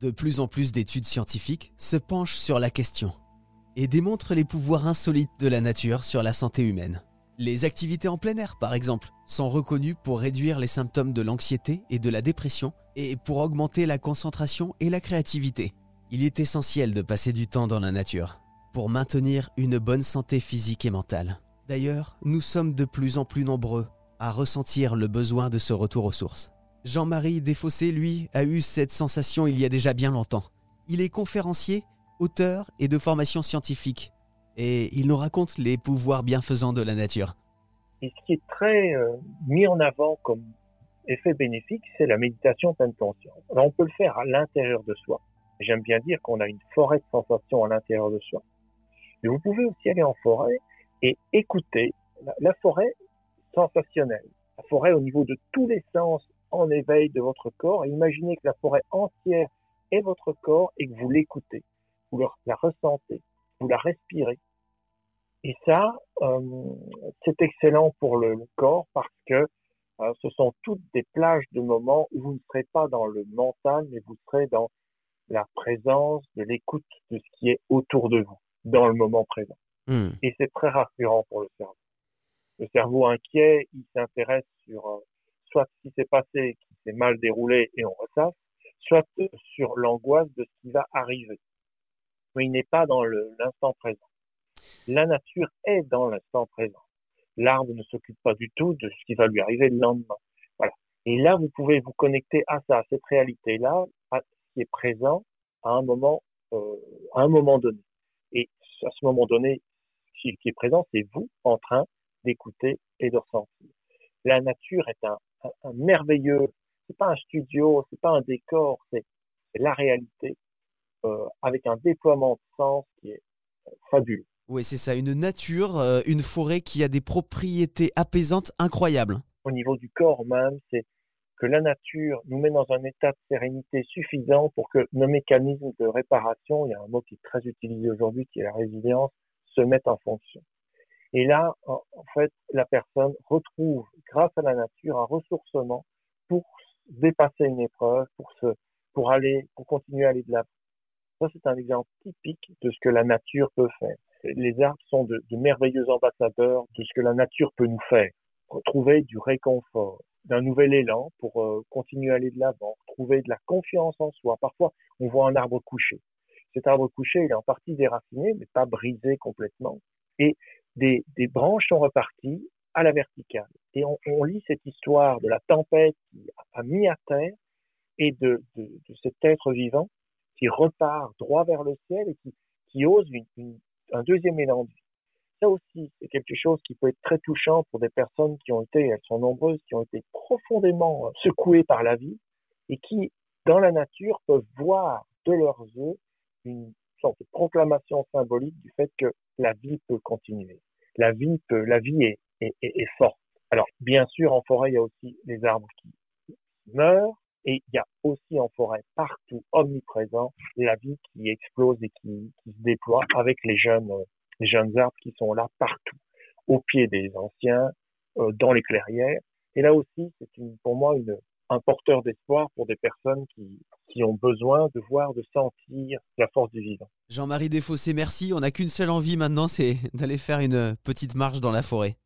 De plus en plus d'études scientifiques se penchent sur la question et démontrent les pouvoirs insolites de la nature sur la santé humaine. Les activités en plein air, par exemple, sont reconnues pour réduire les symptômes de l'anxiété et de la dépression et pour augmenter la concentration et la créativité. Il est essentiel de passer du temps dans la nature pour maintenir une bonne santé physique et mentale. D'ailleurs, nous sommes de plus en plus nombreux à ressentir le besoin de ce retour aux sources. Jean-Marie Desfossés, lui, a eu cette sensation il y a déjà bien longtemps. Il est conférencier, auteur et de formation scientifique. Et il nous raconte les pouvoirs bienfaisants de la nature. Et ce qui est très euh, mis en avant comme effet bénéfique, c'est la méditation pleine conscience. Alors on peut le faire à l'intérieur de soi. J'aime bien dire qu'on a une forêt de sensations à l'intérieur de soi. Mais vous pouvez aussi aller en forêt et écouter la, la forêt sensationnelle, la forêt au niveau de tous les sens en éveil de votre corps et imaginez que la forêt entière est votre corps et que vous l'écoutez, vous la ressentez, vous la respirez. Et ça, euh, c'est excellent pour le, corps parce que euh, ce sont toutes des plages de moments où vous ne serez pas dans le mental, mais vous serez dans la présence de l'écoute de ce qui est autour de vous, dans le moment présent. Hmm. Et c'est très rassurant pour le cerveau. Le cerveau inquiet, il s'intéresse sur euh, soit ce qui s'est passé, qui s'est mal déroulé et on ressasse, soit sur l'angoisse de ce qui va arriver. Mais il n'est pas dans l'instant présent. La nature est dans l'instant présent. L'arbre ne s'occupe pas du tout de ce qui va lui arriver le lendemain. Voilà. Et là, vous pouvez vous connecter à ça, à cette réalité-là, à ce qui est présent à un moment, euh, à un moment donné. Et à ce moment donné, ce qui est présent, c'est vous en train d'écouter et de ressentir. La nature est un, un, merveilleux, c'est pas un studio, c'est pas un décor, c'est la réalité euh, avec un déploiement de sens qui est euh, fabuleux. Oui, c'est ça, une nature, euh, une forêt qui a des propriétés apaisantes incroyables. Au niveau du corps même, c'est que la nature nous met dans un état de sérénité suffisant pour que nos mécanismes de réparation, il y a un mot qui est très utilisé aujourd'hui qui est la résilience, se mettent en fonction. Et là, en, fait, la personne retrouve, grâce à la nature, un ressourcement pour dépasser une épreuve, pour se, pour aller, pour continuer à aller de l'avant. Ça, c'est un exemple typique de ce que la nature peut faire. Les arbres sont de, merveilleux ambassadeurs de ce que la nature peut nous faire. Retrouver du réconfort, d'un nouvel élan pour euh, continuer à aller de l'avant, trouver de la confiance en soi. Parfois, on voit un arbre couché. Cet arbre couché, il est en partie déraciné, mais pas brisé complètement. Et des, des branches sont reparties à la verticale. Et on, on, lit cette histoire de la tempête qui a mis à terre et de, de, de cet être vivant qui repart droit vers le ciel et qui, qui ose une, une, un deuxième élan de vie. Ça aussi, c'est quelque chose qui peut être très touchant pour des personnes qui ont été, elles sont nombreuses, qui ont été profondément euh, secouées par la vie et qui, dans la nature, peuvent voir de leurs yeux une sorte de proclamation symbolique du fait que la vie peut continuer la vie peut, la vie est, est, est, forte. Alors, bien sûr, en forêt, il y a aussi les arbres qui meurent, et il y a aussi en forêt, partout, omniprésent, la vie qui explose et qui, se déploie avec les jeunes, les jeunes arbres qui sont là partout, au pied des anciens, euh, dans les clairières. Et là aussi, c'est pour moi une, un porteur d'espoir pour des personnes qui, qui ont besoin de voir, de sentir la force du vivant. Jean-Marie Desfossés, merci. On n'a qu'une seule envie maintenant, c'est d'aller faire une petite marche dans la forêt.